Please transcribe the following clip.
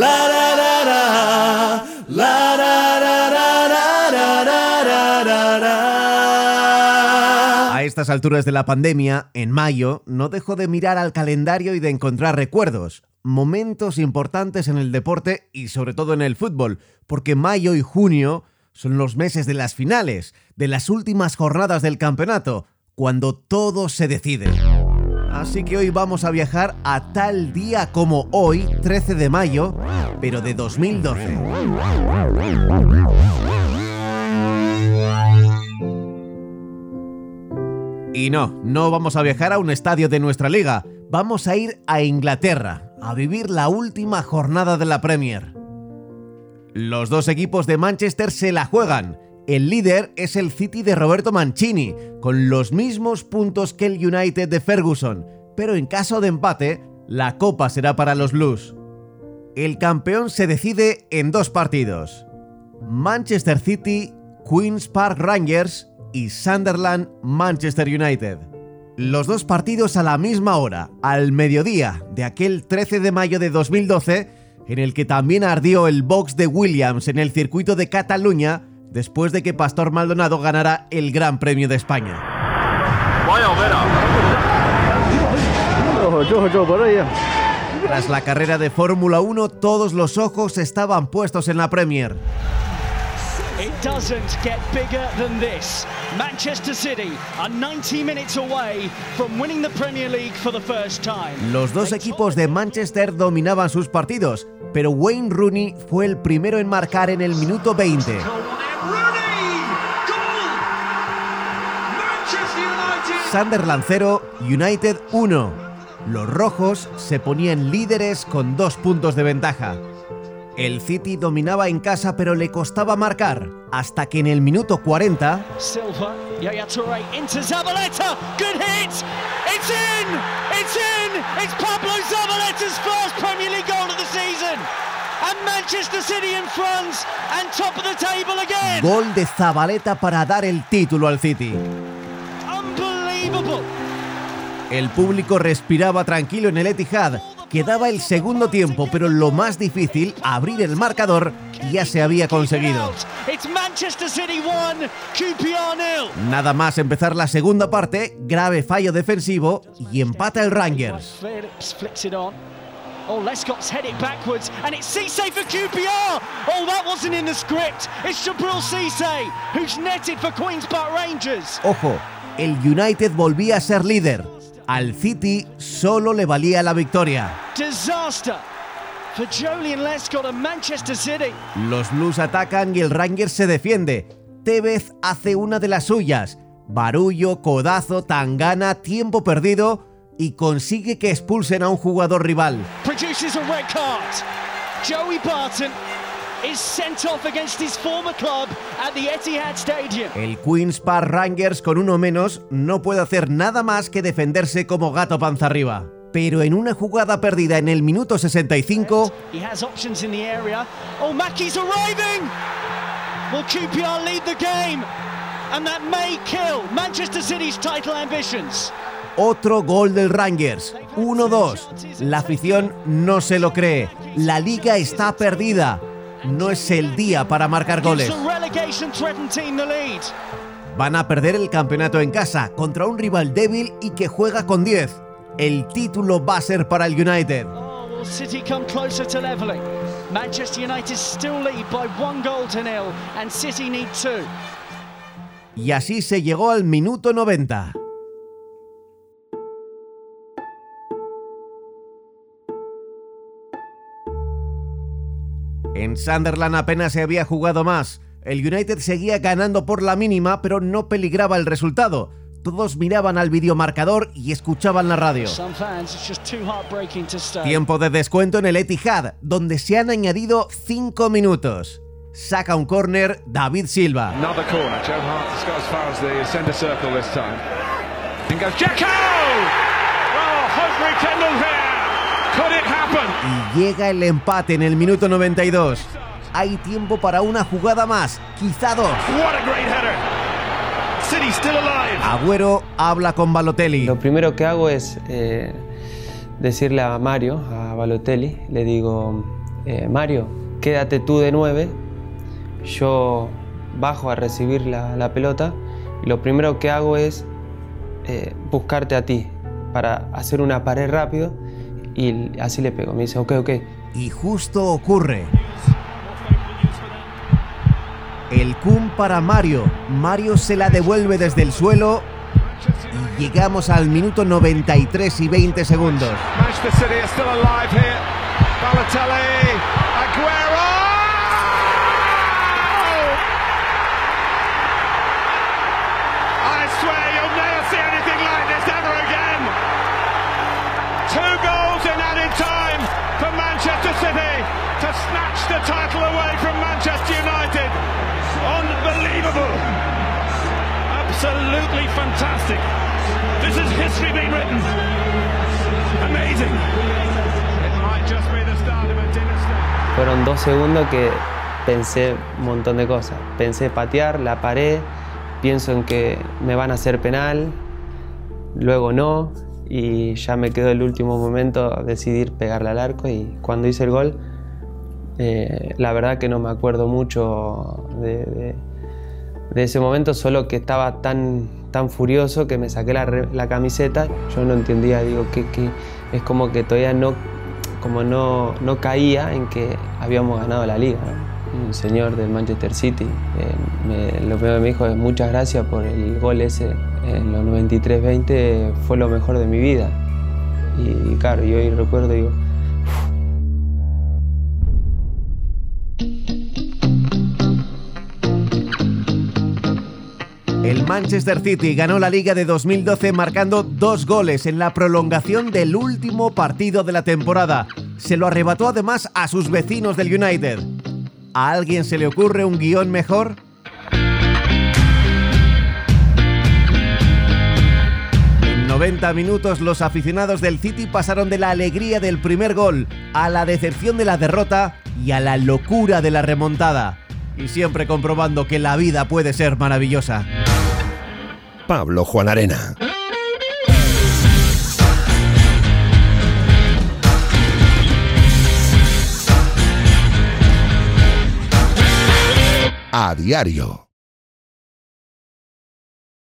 la. A estas alturas de la pandemia, en mayo, no dejo de mirar al calendario y de encontrar recuerdos, momentos importantes en el deporte y sobre todo en el fútbol, porque mayo y junio son los meses de las finales, de las últimas jornadas del campeonato, cuando todo se decide. Así que hoy vamos a viajar a tal día como hoy, 13 de mayo, pero de 2012. Y no, no vamos a viajar a un estadio de nuestra liga, vamos a ir a Inglaterra, a vivir la última jornada de la Premier. Los dos equipos de Manchester se la juegan. El líder es el City de Roberto Mancini, con los mismos puntos que el United de Ferguson, pero en caso de empate, la copa será para los Blues. El campeón se decide en dos partidos. Manchester City, Queen's Park Rangers y Sunderland Manchester United. Los dos partidos a la misma hora, al mediodía de aquel 13 de mayo de 2012, en el que también ardió el box de Williams en el circuito de Cataluña después de que Pastor Maldonado ganara el Gran Premio de España. Tras la carrera de Fórmula 1, todos los ojos estaban puestos en la Premier. It doesn't get bigger than this. Manchester City are 90 minutes away from winning the Premier League for the first time. Los dos equipos de Manchester dominaban sus partidos, pero Wayne Rooney fue el primero en marcar en el minuto 20. Sunderland 0, United 1. Los rojos se ponían líderes con dos puntos de ventaja. El City dominaba en casa pero le costaba marcar, hasta que en el minuto 40 Silva, Yaya Toure into Zabaleta. Good hit. It's in. It's in. It's Pablo Zabaleta's first Premier League goal of the season. And Manchester City in front and top of the table again. gol de Zabaleta para dar el título al City. Unbelievable. El público respiraba tranquilo en el Etihad. Quedaba el segundo tiempo, pero lo más difícil, abrir el marcador, ya se había conseguido. It's Manchester City 1, QPR nil. Nada más empezar la segunda parte, grave fallo defensivo y empata el Rangers. Oh, Lescott's backwards, and it's Cisse for QPR. Oh, that wasn't in the script. It's Jabril Cisse, who's netted for Queen's Park Rangers. Ojo, el United volvía a ser líder. Al City solo le valía la victoria. Los Blues atacan y el Rangers se defiende. Tevez hace una de las suyas. Barullo, codazo, tangana, tiempo perdido y consigue que expulsen a un jugador rival. Joey Barton El Queen's Park Rangers con uno menos no puede hacer nada más que defenderse como gato panza arriba. Pero en una jugada perdida en el minuto 65, He has options in the area. Oh, Mackey's arriving! Will QPR lead the game? And that may kill Manchester City's title ambitions. otro gol del Rangers. 1-2. La afición no se lo cree. La liga está perdida. No es el día para marcar goles. Van a perder el campeonato en casa contra un rival débil y que juega con 10. El título va a ser para el United. Oh, will City come closer to levelling? Manchester United still lead by one goal to nil, and City need two. Y así se llegó al minuto 90. En Sunderland apenas se había jugado más. El United seguía ganando por la mínima, pero no peligraba el resultado. Todos miraban al videomarcador y escuchaban la radio. Tiempo de descuento en el Etihad, donde se han añadido 5 minutos. Saca un córner David Silva. Another Y llega el empate en el minuto 92. Hay tiempo para una jugada más, quizá dos. What a great header. City still alive. Agüero habla con Balotelli. Lo primero que hago es eh, decirle a Mario, a Balotelli, le digo, eh, Mario, quédate tú de 9, yo bajo a recibir la, pelota y lo primero que hago es eh, buscarte a ti para hacer una pared rápido y así le pego. Me dice, ok, ok. Y justo ocurre. El cum para Mario. Mario se la devuelve desde el suelo y llegamos al minuto 93 y 20 segundos. absolutely fantastic. Fueron dos segundos que pensé un montón de cosas. Pensé patear, la paré, pienso en que me van a hacer penal, luego no, y ya me quedó el último momento decidir pegarle al arco y cuando hice el gol, eh, la verdad que no me acuerdo mucho de ese momento, solo que estaba tan, tan furioso que me saqué la, camiseta. Yo no entendía, digo, que, es como que todavía no, como no, no caía en que habíamos ganado la liga. Un señor del Manchester City, eh, lo primero que me dijo es muchas gracias por el gol ese en los 93-20, fue lo mejor de mi vida. Y, claro, yo hoy recuerdo, digo, El Manchester City ganó la liga de 2012 marcando dos goles en la prolongación del último partido de la temporada. Se lo arrebató además a sus vecinos del United. ¿A alguien se le ocurre un guion mejor? En 90 minutos los aficionados del City pasaron de la alegría del primer gol a la decepción de la derrota y a la locura de la remontada. Y siempre comprobando que la vida puede ser maravillosa. Pablo Juan Arena. A diario.